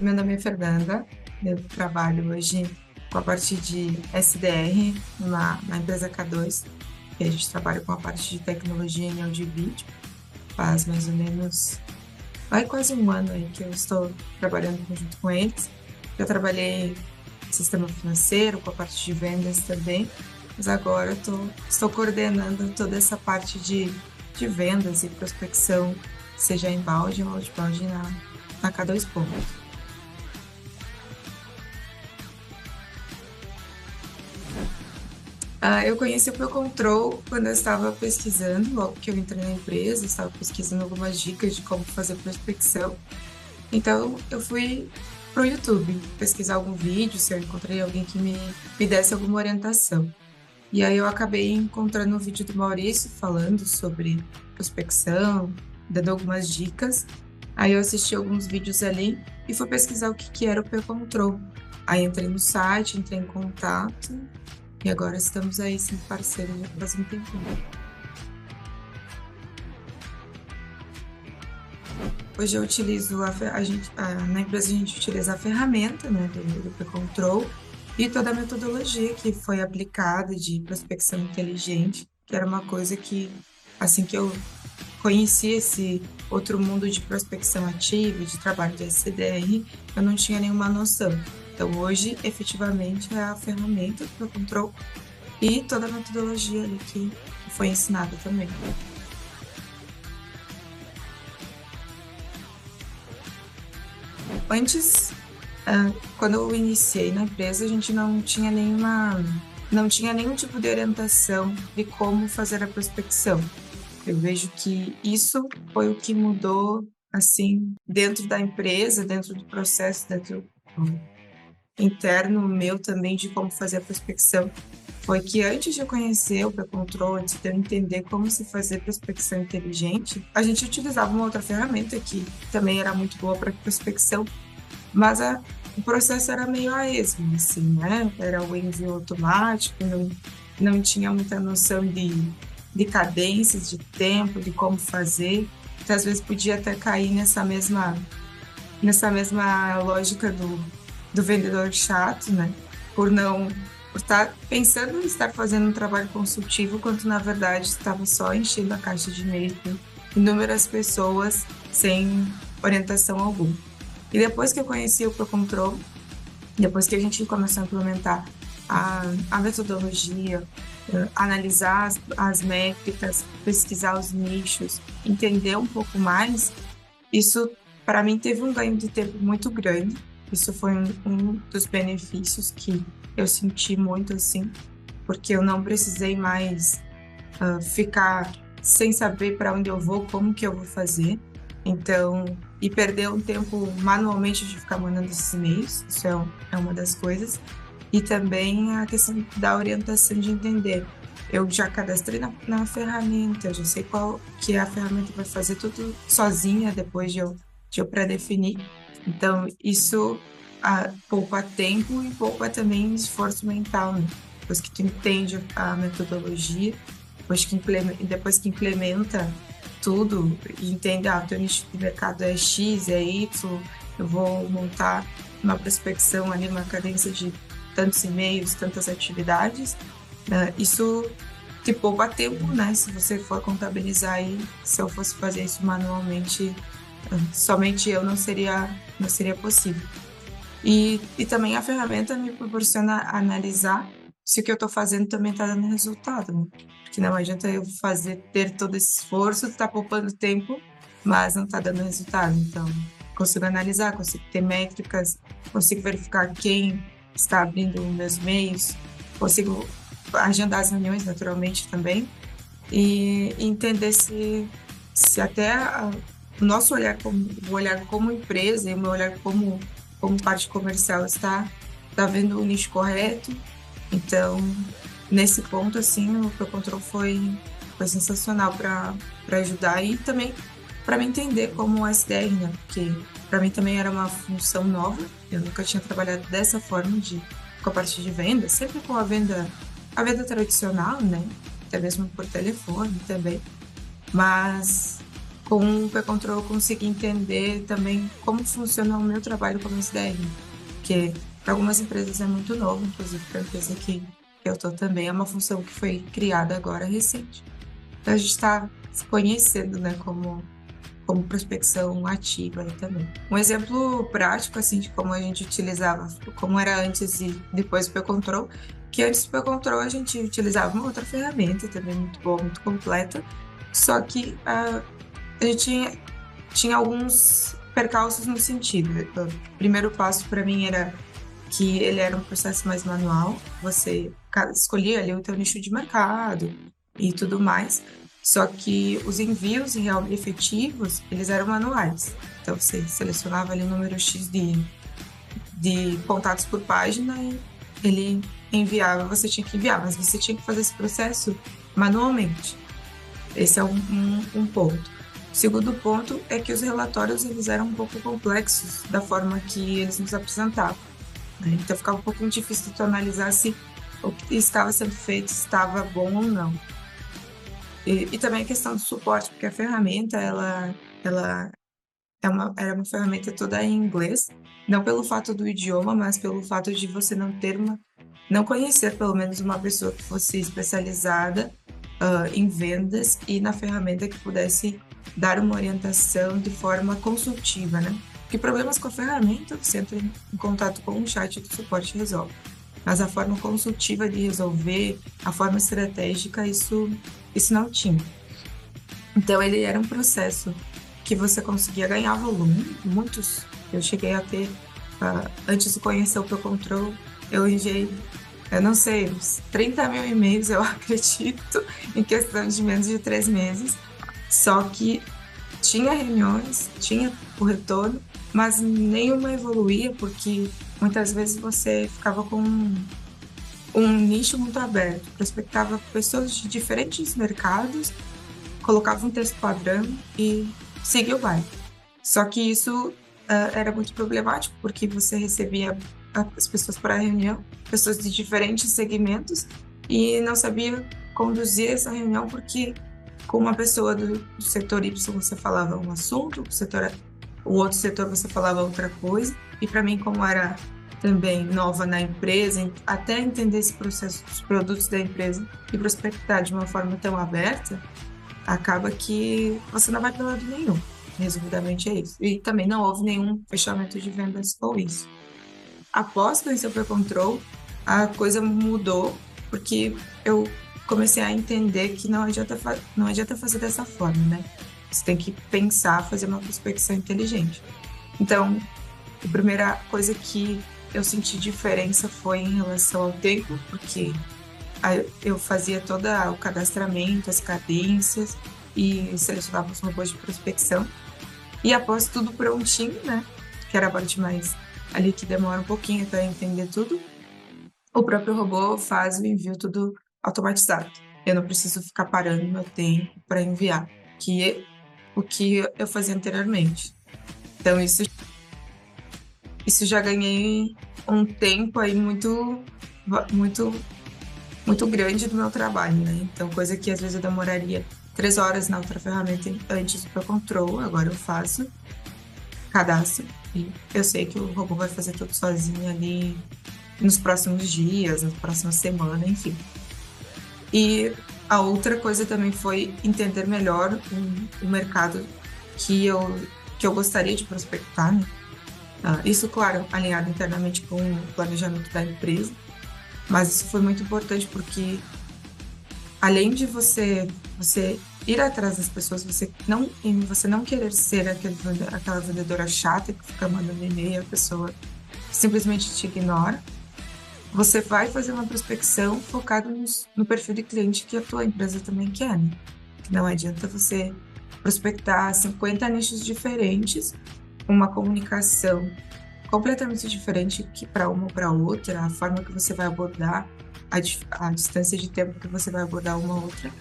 meu nome é Fernanda, eu trabalho hoje com a parte de SDR na, na empresa K2, que a gente trabalha com a parte de tecnologia em áudio e vídeo. Faz mais ou menos, vai quase um ano aí que eu estou trabalhando junto com eles. Já trabalhei sistema financeiro, com a parte de vendas também, mas agora tô, estou coordenando toda essa parte de, de vendas e prospecção, seja inbound ou outbound na, na K2 Pontos. Ah, eu conheci o Procontrol quando eu estava pesquisando, logo que eu entrei na empresa, estava pesquisando algumas dicas de como fazer prospecção. Então, eu fui para o YouTube pesquisar algum vídeo, se eu encontrei alguém que me, me desse alguma orientação. E aí eu acabei encontrando um vídeo do Maurício falando sobre prospecção, dando algumas dicas. Aí eu assisti alguns vídeos ali e fui pesquisar o que, que era o P-Control. Aí entrei no site, entrei em contato e agora estamos aí sendo parceiros já faz um tempinho. Hoje eu utilizo a, a gente, a, na empresa a gente utiliza a ferramenta né, do, do Control e toda a metodologia que foi aplicada de prospecção inteligente, que era uma coisa que assim que eu conheci esse outro mundo de prospecção ativa, de trabalho de SDR, eu não tinha nenhuma noção. Então, hoje, efetivamente, é a ferramenta para o controle e toda a metodologia ali que foi ensinada também. Antes, ah, quando eu iniciei na empresa, a gente não tinha nenhuma, não tinha nenhum tipo de orientação de como fazer a prospecção. Eu vejo que isso foi o que mudou, assim, dentro da empresa, dentro do processo, dentro interno meu também de como fazer a prospecção foi que antes de eu conhecer o pré-control, antes de eu entender como se fazer prospecção inteligente, a gente utilizava uma outra ferramenta que também era muito boa para prospecção, mas a, o processo era meio a esmo, assim, né? Era o envio automático, não, não tinha muita noção de, de cadências, de tempo, de como fazer. Então, às vezes podia até cair nessa mesma, nessa mesma lógica do do vendedor chato, né? Por não por estar pensando em estar fazendo um trabalho consultivo, quando na verdade estava só enchendo a caixa de e-mail inúmeras pessoas sem orientação alguma. E depois que eu conheci o ProControl, depois que a gente começou a implementar a, a metodologia, uh, analisar as, as métricas, pesquisar os nichos, entender um pouco mais, isso para mim teve um ganho de tempo muito grande isso foi um, um dos benefícios que eu senti muito assim, porque eu não precisei mais uh, ficar sem saber para onde eu vou, como que eu vou fazer. Então, e perder um tempo manualmente de ficar mandando esses e-mails, isso é, um, é uma das coisas. E também a questão da orientação de entender. Eu já cadastrei na, na ferramenta, eu já sei qual que a ferramenta vai fazer tudo sozinha depois de eu, de eu pré-definir. Então, isso a, poupa tempo e poupa também esforço mental, né? Depois que tu entende a metodologia, depois que implementa, depois que implementa tudo entende, ah, teu nicho de mercado é X, é Y, eu vou montar uma prospecção ali, uma cadência de tantos e-mails, tantas atividades, né? isso te poupa tempo, né? Se você for contabilizar aí, se eu fosse fazer isso manualmente, somente eu não seria, não seria possível. E, e também a ferramenta me proporciona analisar se o que eu estou fazendo também está dando resultado. Né? Porque não adianta eu fazer, ter todo esse esforço, estar tá poupando tempo, mas não está dando resultado. Então, consigo analisar, consigo ter métricas, consigo verificar quem está abrindo meus meios, consigo agendar as reuniões naturalmente também e entender se, se até o nosso olhar como o olhar como empresa e o meu olhar como como parte comercial está tá vendo o nicho correto. Então, nesse ponto assim, o Procontrol foi foi sensacional para ajudar e também para me entender como SDR, né? Porque para mim também era uma função nova. Eu nunca tinha trabalhado dessa forma de com a parte de venda, sempre com a venda a venda tradicional, né? Até mesmo por telefone também. Mas com o P-Control eu consegui entender também como funciona o meu trabalho como SDR, que para algumas empresas é muito novo, inclusive para a empresa que eu estou também, é uma função que foi criada agora recente. Então a gente está se conhecendo, né, como como prospecção ativa também. Um exemplo prático assim de como a gente utilizava, como era antes e depois do P-Control, que antes do P-Control a gente utilizava uma outra ferramenta também muito boa, muito completa, só que uh, gente tinha, tinha alguns percalços no sentido. O primeiro passo para mim era que ele era um processo mais manual, você escolhia ali o teu nicho de mercado e tudo mais, só que os envios real efetivos, eles eram manuais. Então você selecionava ali o número X de, de contatos por página e ele enviava, você tinha que enviar, mas você tinha que fazer esse processo manualmente. Esse é um, um, um ponto. Segundo ponto é que os relatórios eles eram um pouco complexos da forma que eles nos apresentavam. Né? Então ficava um pouco difícil de tu analisar se o que estava sendo feito estava bom ou não. E, e também a questão do suporte, porque a ferramenta ela, ela é uma, era uma ferramenta toda em inglês, não pelo fato do idioma, mas pelo fato de você não ter uma, não conhecer pelo menos uma pessoa que fosse especializada uh, em vendas e na ferramenta que pudesse dar uma orientação de forma consultiva, né? Porque problemas com a ferramenta você entra em contato com um chat do suporte resolve. Mas a forma consultiva de resolver, a forma estratégica, isso, isso não tinha. Então ele era um processo que você conseguia ganhar volume, muitos. Eu cheguei a ter, uh, antes de conhecer o Pro Control, eu enviei eu não sei, uns 30 mil e-mails, eu acredito, em questão de menos de três meses. Só que tinha reuniões, tinha o retorno, mas nenhuma evoluía, porque muitas vezes você ficava com um, nicho muito aberto, prospectava pessoas de diferentes mercados, colocava um texto padrão e seguia o baile. Só que isso uh, era muito problemático, porque você recebia as pessoas para a reunião, pessoas de diferentes segmentos, e não sabia conduzir essa reunião porque com uma pessoa do, setor Y você falava um assunto, o setor o outro setor você falava outra coisa, e para mim como era também nova na empresa, até entender esse processo dos produtos da empresa e prospectar de uma forma tão aberta, acaba que você não vai para lado nenhum. Resumidamente é isso. E também não houve nenhum fechamento de vendas com isso após conhecer o Pre-Control, a coisa mudou, porque eu comecei a entender que não adianta, não adianta fazer dessa forma, né? Você tem que pensar, fazer uma prospecção inteligente. Então, a primeira coisa que eu senti diferença foi em relação ao tempo, porque eu fazia todo o cadastramento, as cadências e selecionava os robôs de prospecção. E após tudo prontinho, né? Que era a parte mais ali que demora um pouquinho para entender tudo, o próprio robô faz o envio tudo automatizado. Eu não preciso ficar parando meu tempo para enviar, que é o que eu fazia anteriormente. Então isso isso já ganhei um tempo aí muito muito muito grande do meu trabalho, né? Então coisa que às vezes eu demoraria três horas na outra ferramenta antes do control, agora eu faço cadastro e eu sei que o robô vai fazer tudo sozinho ali nos próximos dias, na próxima semana, enfim. E a outra coisa também foi entender melhor o, o mercado que eu, que eu gostaria de prospectar, né? Ah, isso, claro, alinhado internamente com o planejamento da empresa, mas isso foi muito importante porque além de você você ir atrás das pessoas, você não, você não querer ser aquele, aquela vendedora chata que fica mandando e-mail, a pessoa simplesmente te ignora. Você vai fazer uma prospecção focada no, no perfil de cliente que a tua empresa também quer. Né? Não adianta você prospectar 50 nichos diferentes, uma comunicação completamente diferente que para uma ou para outra, a forma que você vai abordar, a, a distância de tempo que você vai abordar uma outra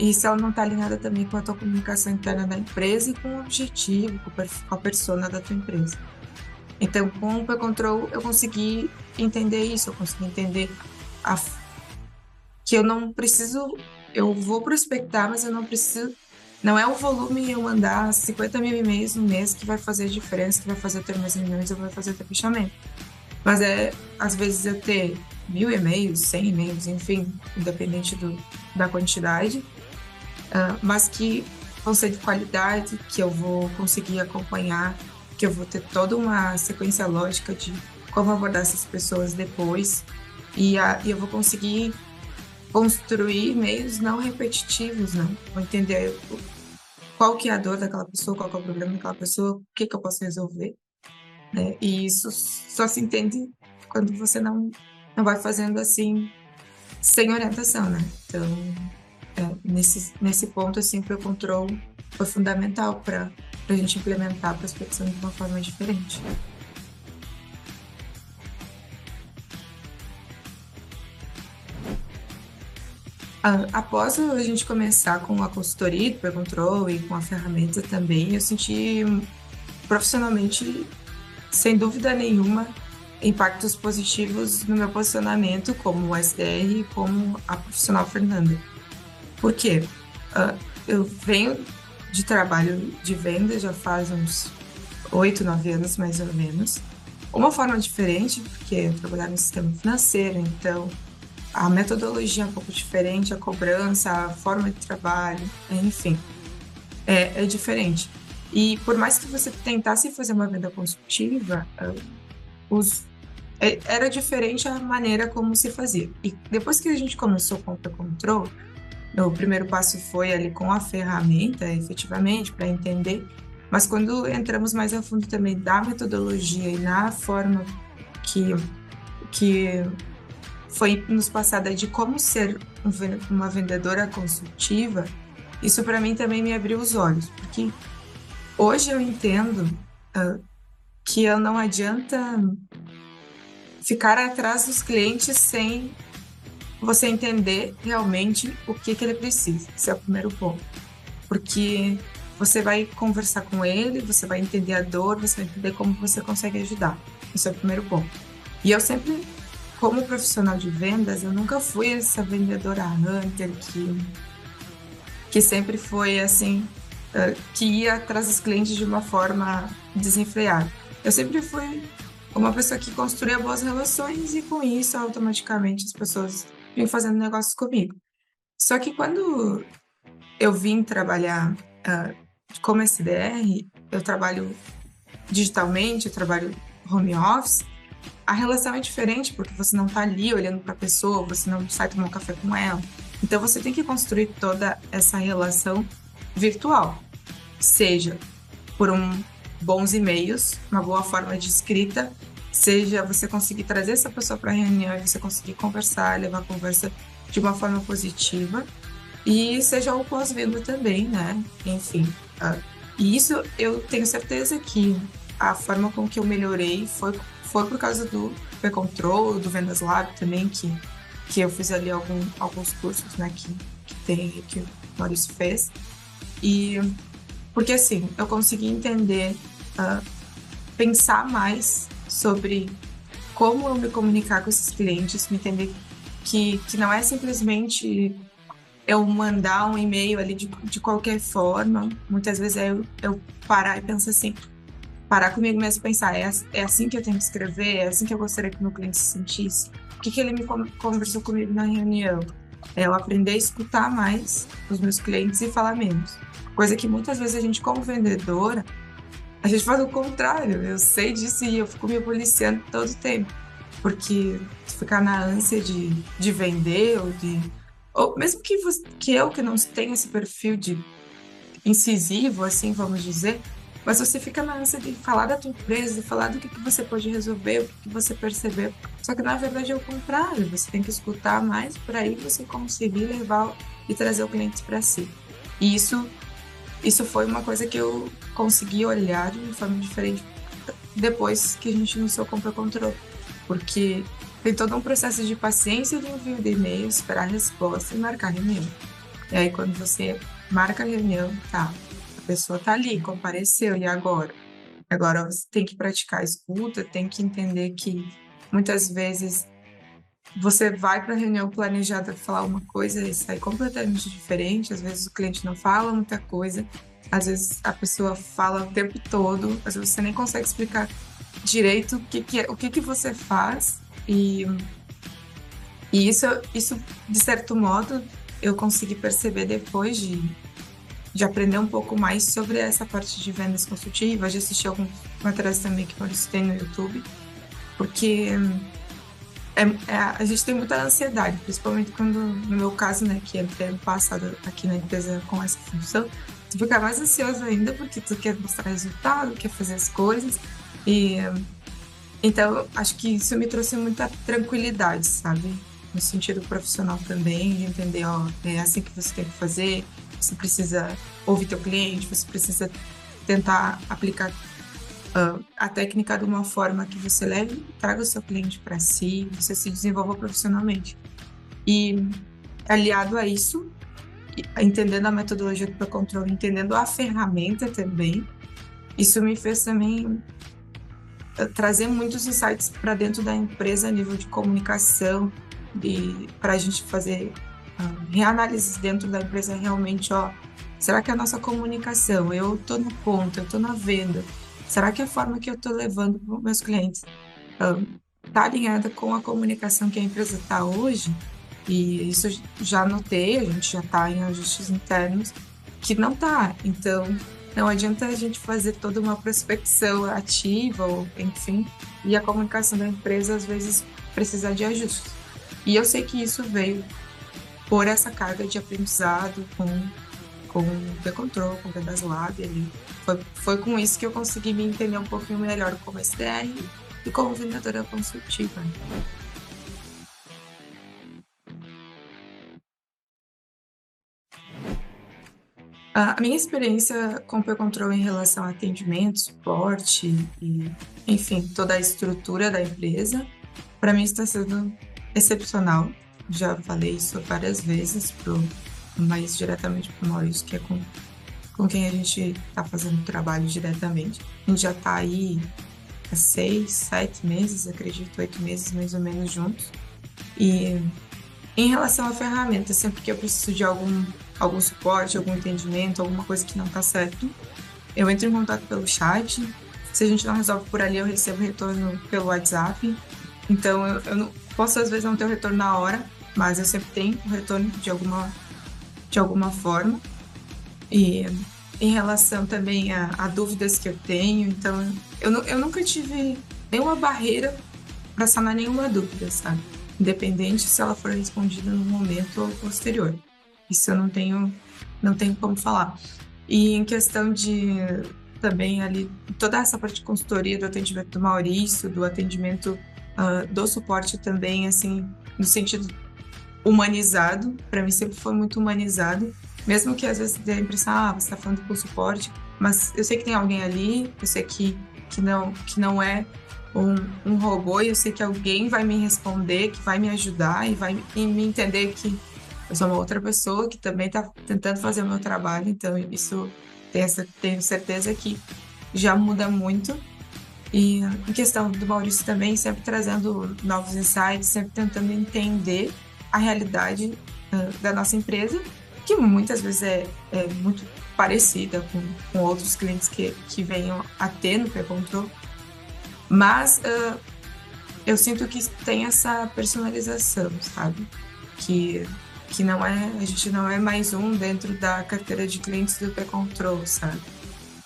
e se ela não está alinhada também com a tua comunicação interna da empresa e com o objetivo, com a persona da tua empresa. Então, com o P-Control, eu consegui entender isso, eu consegui entender a, que eu não preciso, eu vou prospectar, mas eu não preciso não é o volume eu mandar 50 mil e-mails no mês que vai fazer a diferença, que vai fazer ter mais milhões ou vai fazer ter fechamento. Mas é, às vezes, eu ter mil e-mails, cem e-mails, enfim, independente do, da quantidade, uh, mas que vão ser de qualidade, que eu vou conseguir acompanhar, que eu vou ter toda uma sequência lógica de como abordar essas pessoas depois, e, a, e eu vou conseguir construir meios não repetitivos, né? Vou entender qual que é a dor daquela pessoa, qual que é o problema daquela pessoa, o que que eu posso resolver, né? E isso só se entende quando você não não vai fazendo assim sem orientação, né? Então, é, nesse nesse ponto assim, o control foi fundamental para a gente implementar a prospecção de uma forma diferente. Após a gente começar com a consultoria do P-Control e com a ferramenta também, eu senti profissionalmente, sem dúvida nenhuma, impactos positivos no meu posicionamento como SDR e como a profissional Fernanda. Por quê? Uh, eu venho de trabalho de venda já faz uns oito, nove anos mais ou menos. Uma forma diferente, porque eu trabalhava no sistema financeiro, então a metodologia é um pouco diferente, a cobrança, a forma de trabalho, enfim, é, é diferente. E por mais que você tentasse fazer uma venda consultiva, uh, os, é, era diferente a maneira como se fazia. E depois que a gente começou com o control, o primeiro passo foi ali com a ferramenta, efetivamente, para entender. Mas quando entramos mais a fundo também da metodologia e na forma que, que foi nos passada de como ser uma vendedora consultiva, isso para mim também me abriu os olhos, porque hoje eu entendo uh, que eu não adianta ficar atrás dos clientes sem você entender realmente o que, que ele precisa. Esse é o primeiro ponto. Porque você vai conversar com ele, você vai entender a dor, você vai entender como você consegue ajudar. Esse é o primeiro ponto. E eu sempre como profissional de vendas, eu nunca fui essa vendedora hunter que, que sempre foi assim, que ia atrás dos clientes de uma forma desenfreada. Eu sempre fui uma pessoa que construía boas relações e com isso automaticamente as pessoas vinham fazendo negócios comigo. Só que quando eu vim trabalhar uh, como SDR, eu trabalho digitalmente, eu trabalho home office, a relação é diferente porque você não está ali olhando para a pessoa, você não sai tomar um café com ela. Então você tem que construir toda essa relação virtual, seja por um bons e-mails, uma boa forma de escrita, seja você conseguir trazer essa pessoa para a reunião e você conseguir conversar, levar a conversa de uma forma positiva, e seja o pós-venda também, né? Enfim. E isso eu tenho certeza que a forma com que eu melhorei foi foi por causa do P-Control, do Vendas Lab também, que, que eu fiz ali algum, alguns cursos, né, que, que tem, que o Maurício fez. E porque assim, eu consegui entender, uh, pensar mais sobre como eu me comunicar com esses clientes, me entender que, que não é simplesmente eu mandar um e-mail ali de, de qualquer forma. Muitas vezes é eu, eu parar e pensar assim, parar comigo mesmo e pensar, é, é assim que eu tenho que escrever, é assim que eu gostaria que meu cliente se sentisse. O que, que ele me conversou comigo na reunião? É eu aprender a escutar mais os meus clientes e falar menos. Coisa que muitas vezes a gente, como vendedora, a gente faz o contrário. Eu sei disso e eu fico me policiando todo o tempo. Porque ficar na ânsia de, de vender ou de. Ou mesmo que, você, que eu que não tenho esse perfil de incisivo, assim, vamos dizer, mas você fica na ânsia de falar da tua empresa, de falar do que, que você pode resolver, o que, que você percebeu. Só que na verdade é o contrário. Você tem que escutar mais para aí você conseguir levar e trazer o cliente para si. E isso, isso foi uma coisa que eu consegui olhar de uma forma diferente depois que a gente iniciou com o controle. Porque tem todo um processo de paciência de envio de e-mail, esperar a resposta e marcar reunião. E aí quando você marca a reunião, tá, a pessoa está ali, compareceu, e agora? Agora você tem que praticar a escuta, tem que entender que muitas vezes você vai para a reunião planejada falar uma coisa e sai completamente diferente. Às vezes o cliente não fala muita coisa, às vezes a pessoa fala o tempo todo, às vezes você nem consegue explicar direito o que, que é, o que, que você faz. E, e isso, isso de certo modo eu consegui perceber depois de, de aprender um pouco mais sobre essa parte de vendas consultivas, de assistir alguns materiais também que Maurício tem no YouTube, porque é, é, a gente tem muita ansiedade, principalmente quando, no meu caso, né, que entrei ano passado aqui na empresa com essa função, tu fica mais ansioso ainda porque tu quer mostrar resultado, quer fazer as coisas e então acho que isso me trouxe muita tranquilidade, sabe? No sentido profissional também, de entender, ó, é assim que você tem que fazer, você precisa ouvir teu cliente, você precisa tentar aplicar uh, a técnica de uma forma que você leve, traga o seu cliente para si, você se desenvolva profissionalmente. E aliado a isso, entendendo a metodologia do controle, entendendo a ferramenta também, isso me fez também ah, trazer muitos insights para dentro da empresa a nível de comunicação, para a gente fazer uh, reanálises dentro da empresa realmente, ó, será que a nossa comunicação, eu estou na ponta, eu estou na venda, Será que a forma que eu estou levando para meus clientes está alinhada com a comunicação que a empresa está hoje? E isso já notei, a gente já está em ajustes internos, que não está. Então, não adianta a gente fazer toda uma prospecção ativa, ou enfim, e a comunicação da empresa às vezes precisar de ajustes. E eu sei que isso veio por essa carga de aprendizado com com o P-Control, com o Vendas Lab ali. Foi, foi com isso que eu consegui me entender um pouquinho melhor como SDR e como vendedora consultiva. A minha experiência com o P-Control em relação a atendimento, suporte e, enfim, toda a estrutura da empresa, para mim está sendo excepcional. Já falei isso várias vezes pro mais diretamente para Maurício, que é com, com quem a gente está fazendo o trabalho diretamente. A gente já está aí há seis, sete meses, acredito, oito meses mais ou menos juntos. E em relação à ferramenta, sempre que eu preciso de algum, algum suporte, algum entendimento, alguma coisa que não está certo, eu entro em contato pelo chat. Se a gente não resolve por ali, eu recebo retorno pelo WhatsApp. Então, eu, eu não, posso às vezes não ter o retorno na hora, mas eu sempre tenho o retorno de alguma de alguma forma. E em relação também a, a dúvidas que eu tenho, então eu, eu nunca tive nenhuma barreira para sanar nenhuma dúvida, sabe? Independente se ela for respondida no momento ou posterior. Isso eu não tenho, não tenho como falar. E em questão de também ali toda essa parte de consultoria do atendimento do Maurício, do atendimento uh, do suporte também, assim, no sentido humanizado, para mim sempre foi muito humanizado, mesmo que às vezes dê a impressão, ah, você está falando com suporte, mas eu sei que tem alguém ali, eu sei que, que, não, que não é um, um robô, e eu sei que alguém vai me responder, que vai me ajudar e vai e me entender que eu sou uma outra pessoa que também está tentando fazer o meu trabalho, então isso essa, tenho certeza que já muda muito. E em questão do Maurício também, sempre trazendo novos insights, sempre tentando entender a realidade uh, da nossa empresa, que muitas vezes é, é muito parecida com, com, outros clientes que, que venham a ter no pré-control. Mas uh, eu sinto que tem essa personalização, sabe? Que, que não é, a gente não é mais um dentro da carteira de clientes do pré-control, sabe?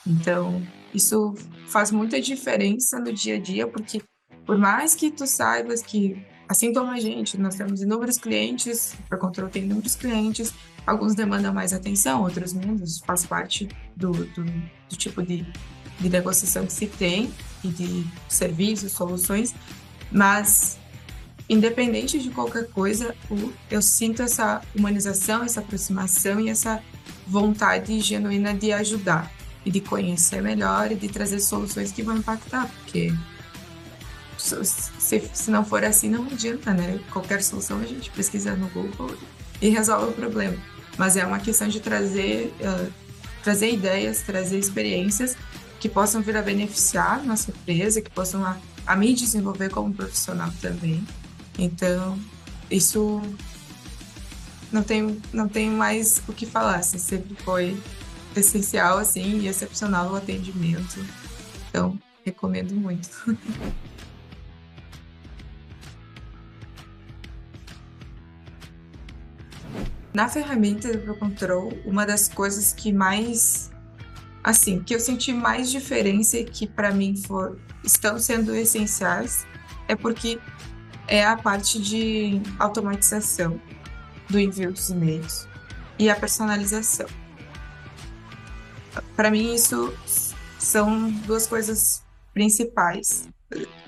Então, isso faz muita diferença no dia a dia, porque por mais que tu saibas que Assim como a gente, nós temos inúmeros clientes, para controle tem inúmeros clientes, alguns demandam mais atenção, outros menos, faz parte do, do, do tipo de, de negociação que se tem e de serviços, soluções, mas independente de qualquer coisa, eu sinto essa humanização, essa aproximação e essa vontade genuína de ajudar e de conhecer melhor e de trazer soluções que vão impactar, porque se, se não for assim, não adianta, né? Qualquer solução a gente pesquisa no Google e resolve o problema. Mas é uma questão de trazer, uh, trazer ideias, trazer experiências que possam vir a beneficiar nossa empresa, que possam a, a me desenvolver como profissional também. Então, isso não tem, não tem mais o que falar. Assim, sempre foi essencial assim, e excepcional o atendimento. Então, recomendo muito. Na ferramenta do Control, uma das coisas que mais assim, que eu senti mais diferença e que para mim for, estão sendo essenciais é porque é a parte de automatização do envio dos e-mails e a personalização. Para mim, isso são duas coisas principais,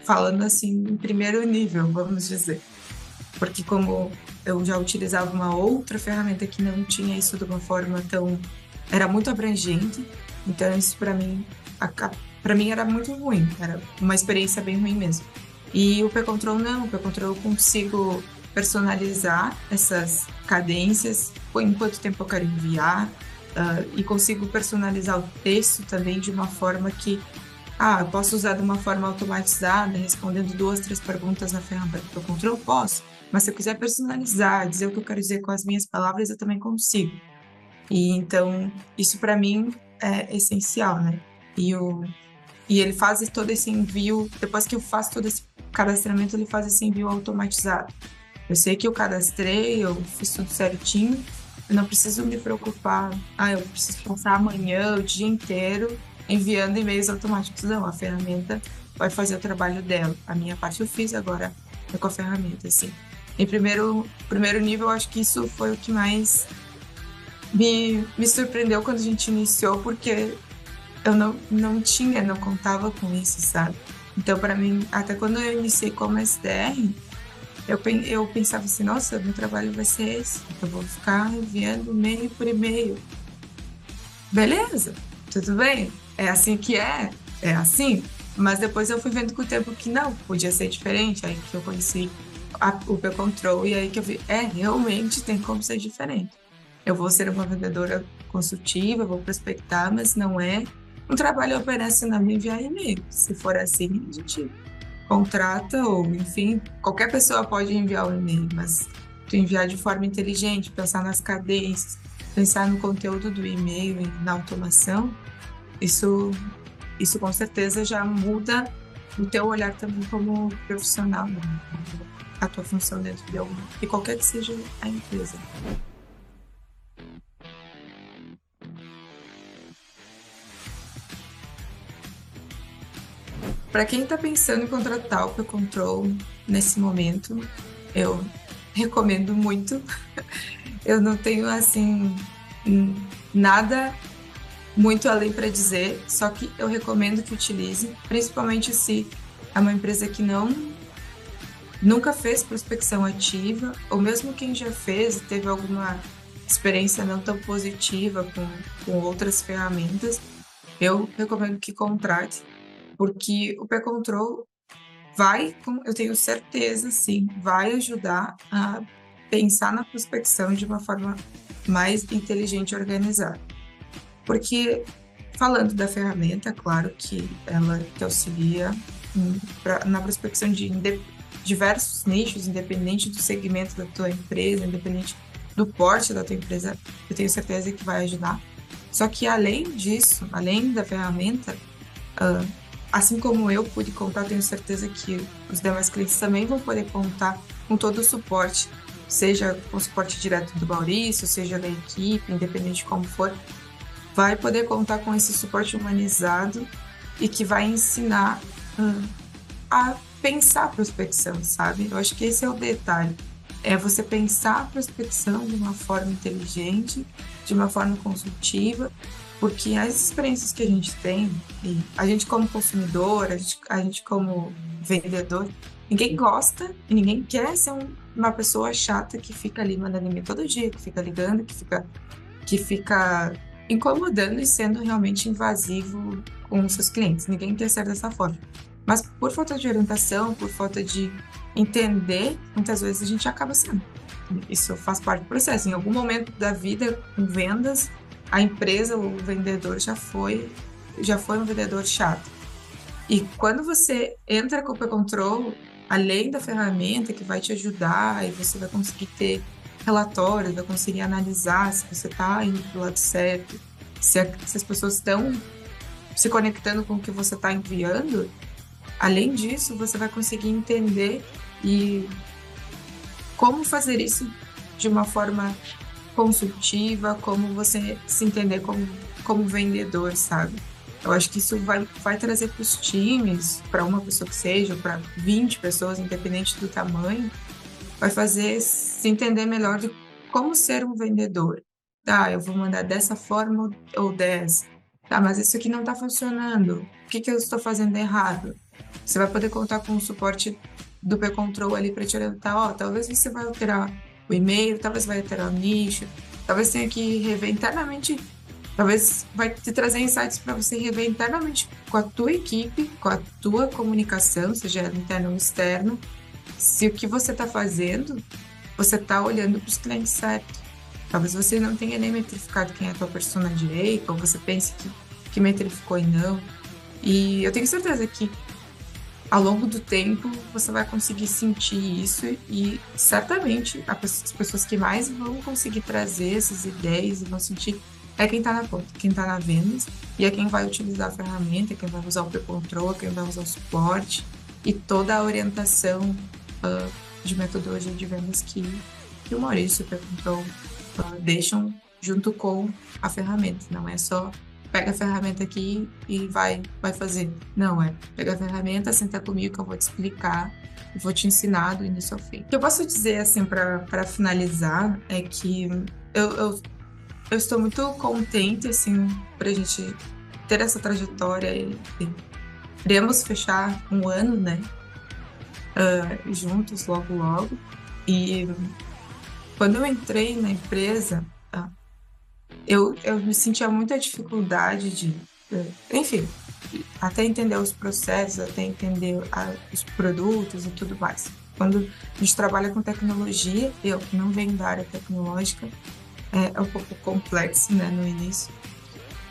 falando assim em primeiro nível, vamos dizer. Porque, como eu já utilizava uma outra ferramenta que não tinha isso de uma forma tão. era muito abrangente, então, isso para mim, para mim era muito ruim, era uma experiência bem ruim mesmo. E o P-Control não, o P-Control eu consigo personalizar essas cadências, em quanto tempo eu quero enviar, uh, e consigo personalizar o texto também de uma forma que, ah, eu posso usar de uma forma automatizada, respondendo duas, três perguntas na ferramenta do P-Control? Posso, mas se eu quiser personalizar, dizer o que eu quero dizer com as minhas palavras, eu também consigo. E então, isso para mim é essencial, né? E, o, e ele faz todo esse envio, depois que eu faço todo esse cadastramento, ele faz esse envio automatizado. Eu sei que eu cadastrei, eu fiz tudo certinho, eu não preciso me preocupar, ah, eu preciso passar amanhã, o dia inteiro, enviando e-mails automáticos. Não, a ferramenta vai fazer o trabalho dela. A minha parte eu fiz agora é com a ferramenta, assim. Em primeiro, primeiro nível, acho que isso foi o que mais me, me surpreendeu quando a gente iniciou, porque eu não, não tinha, não contava com isso, sabe? Então, para mim, até quando eu iniciei como SDR, eu, eu pensava assim, nossa, meu trabalho vai ser esse. Eu vou ficar enviando e-mail por e-mail. Beleza, tudo bem. É assim que é, é assim. Mas depois eu fui vendo com o tempo que não, podia ser diferente. Aí que eu conheci a, o P-Control e aí que eu vi, é, realmente tem como ser diferente eu vou ser uma vendedora consultiva, vou prospectar, mas não é um trabalho operacional me enviar e-mail. Se for assim, a gente contrata ou, enfim, qualquer pessoa pode enviar o e-mail, mas tu enviar de forma inteligente, pensar nas cadências, pensar no conteúdo do e-mail e na automação, isso, isso com certeza já muda o teu olhar também como profissional, né? A tua função dentro de, algum, de qualquer que seja a empresa. Para quem está pensando em contratar o P-Control nesse momento, eu recomendo muito. Eu não tenho assim nada muito além para dizer, só que eu recomendo que utilize, principalmente se é uma empresa que não nunca fez prospecção ativa, ou mesmo quem já fez teve alguma experiência não tão positiva com, com outras ferramentas, eu recomendo que contrate porque o P-Control vai, eu tenho certeza, sim, vai ajudar a pensar na prospecção de uma forma mais inteligente e organizada. Porque, falando da ferramenta, claro que ela te auxilia pra, na prospecção de diversos nichos, independente do segmento da tua empresa, independente do porte da tua empresa, eu tenho certeza que vai ajudar. Só que além disso, além da ferramenta, uh, assim como eu pude contar, tenho certeza que os demais clientes também vão poder contar com todo o suporte, seja com o suporte direto do Maurício, seja da equipe, independente de como for, vai poder contar com esse suporte humanizado e que vai ensinar hum, a pensar a prospecção, sabe? Eu acho que esse é o detalhe. É você pensar a prospecção de uma forma inteligente, de uma forma consultiva porque as experiências que a gente tem, a gente como consumidor, a gente, a gente como vendedor, ninguém gosta e ninguém quer ser um, uma pessoa chata que fica ali mandando e-mail todo dia, que fica ligando, que fica, que fica incomodando e sendo realmente invasivo com os seus clientes. Ninguém quer ser dessa forma. Mas por falta de orientação, por falta de entender, muitas vezes a gente acaba sendo. Isso faz parte do processo. Em algum momento da vida, com vendas, a empresa, o vendedor já foi, já foi um vendedor chato. E quando você entra com o P-Control, além da ferramenta que vai te ajudar e você vai conseguir ter relatórios, vai conseguir analisar se você está indo para o lado certo, se, a, se as pessoas estão se conectando com o que você está enviando. Além disso, você vai conseguir entender e como fazer isso de uma forma consultiva, como você se entender como, como vendedor, sabe? Eu acho que isso vai, vai trazer para os times, para uma pessoa que seja, para 20 pessoas, independente do tamanho, vai fazer se entender melhor de como ser um vendedor. Tá, eu vou mandar dessa forma ou dessa. Tá, mas isso aqui não está funcionando. O que, que eu estou fazendo errado? Você vai poder contar com o suporte do P-Control ali para te orientar. Ó, talvez você vai alterar o e-mail, talvez vai alterar o nicho, talvez tenha que rever internamente Talvez vai te trazer insights para você rever internamente com a tua equipe, com a tua comunicação, seja interna ou externa, se o que você está fazendo, você está olhando para os clientes certos. Talvez você não tenha nem metrificado quem é a tua persona direita, ou você pense que, que metrificou e não. E eu tenho certeza que ao longo do tempo você vai conseguir sentir isso e certamente as pessoas que mais vão conseguir trazer essas ideias e vão sentir é quem está na ponta, quem está na vendas e é quem vai utilizar a ferramenta, quem vai usar o pre-control, quem vai usar o suporte e toda a orientação uh, de metodologia de vendas que, que o Maurício e o pre-control uh, deixam junto com a ferramenta. Não é só pega a ferramenta aqui e vai, vai fazer. Não, é pega a ferramenta, senta comigo que eu vou te explicar vou te ensinar do início ao fim. O que eu posso dizer, assim, para finalizar, é que eu, eu eu estou muito contente, assim, para a gente ter essa trajetória e, fechar um ano, né? Uh, juntos logo, logo. E quando eu entrei na empresa, uh, eu, eu me sentia muita dificuldade de, uh, enfim, até entender os processos, até entender a, os produtos e tudo mais. Quando a gente trabalha com tecnologia, eu que não venho da área tecnológica, é, é um pouco complexo, né, no início.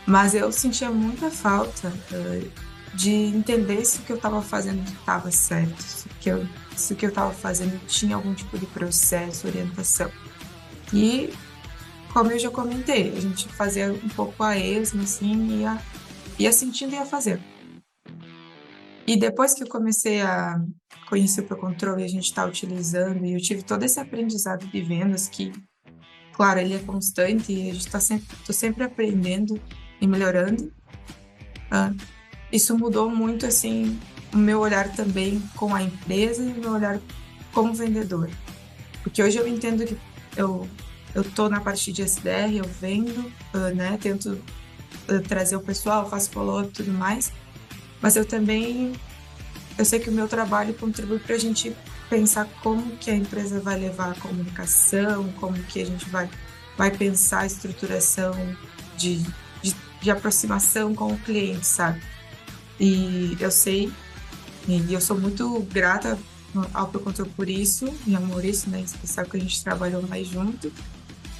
Mas eu sentia muita falta uh, de entender se o que eu estava fazendo estava certo, se que eu, se o que eu estava fazendo tinha algum tipo de processo, orientação. E, como eu já comentei, a gente fazia um pouco a esmo, assim, ia, ia sentindo e ia fazendo. E depois que eu comecei a conhecer o Pro Control e a gente está utilizando, e eu tive todo esse aprendizado de vendas que claro, ele é constante e a gente está sempre, sempre aprendendo e melhorando. Ah, isso mudou muito, assim, o meu olhar também com a empresa e o meu olhar como vendedor. Porque hoje eu entendo que eu, eu tô na parte de SDR, eu vendo, uh, né, tento uh, trazer o pessoal, faço follow-up e tudo mais, mas eu também, eu sei que o meu trabalho contribui para a gente pensar como que a empresa vai levar a comunicação, como que a gente vai, vai pensar a estruturação de, de, de aproximação com o cliente, sabe? E eu sei, e eu sou muito grata ao Procontrol por isso, e ao Maurício, né, especial que a gente trabalhou mais junto,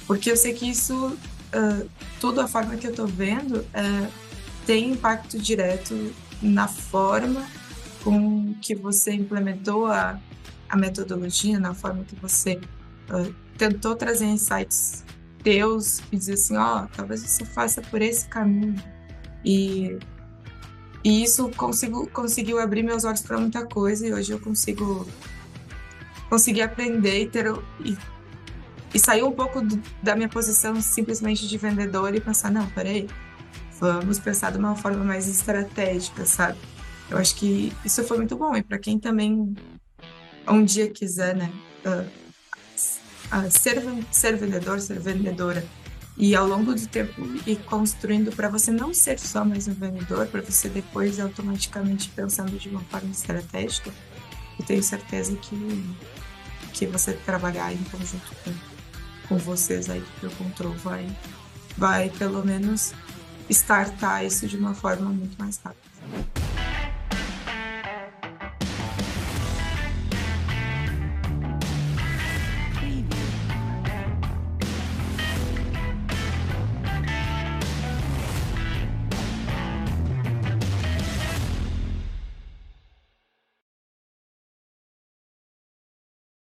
porque eu sei que isso, uh, tudo a forma que eu tô vendo, uh, tem impacto direto na forma com que você implementou a, a metodologia, na forma que você uh, tentou trazer insights teus e dizer assim, ó, oh, talvez você faça por esse caminho. E, e isso consigo, conseguiu abrir meus olhos para muita coisa e hoje eu consigo conseguir aprender e ter e, e sair um pouco do, da minha posição simplesmente de vendedor e pensar, não, peraí, vamos pensar de uma forma mais estratégica, sabe? Eu acho que isso foi muito bom e para quem também um dia quiser, né, uh, uh, ser, ser vendedor, ser vendedora, e ao longo do tempo ir construindo para você não ser só mais um vendedor, para você depois automaticamente pensando de uma forma estratégica, eu tenho certeza que, que você trabalhar em conjunto com, com vocês aí do Control vai, vai pelo menos startar isso de uma forma muito mais rápida.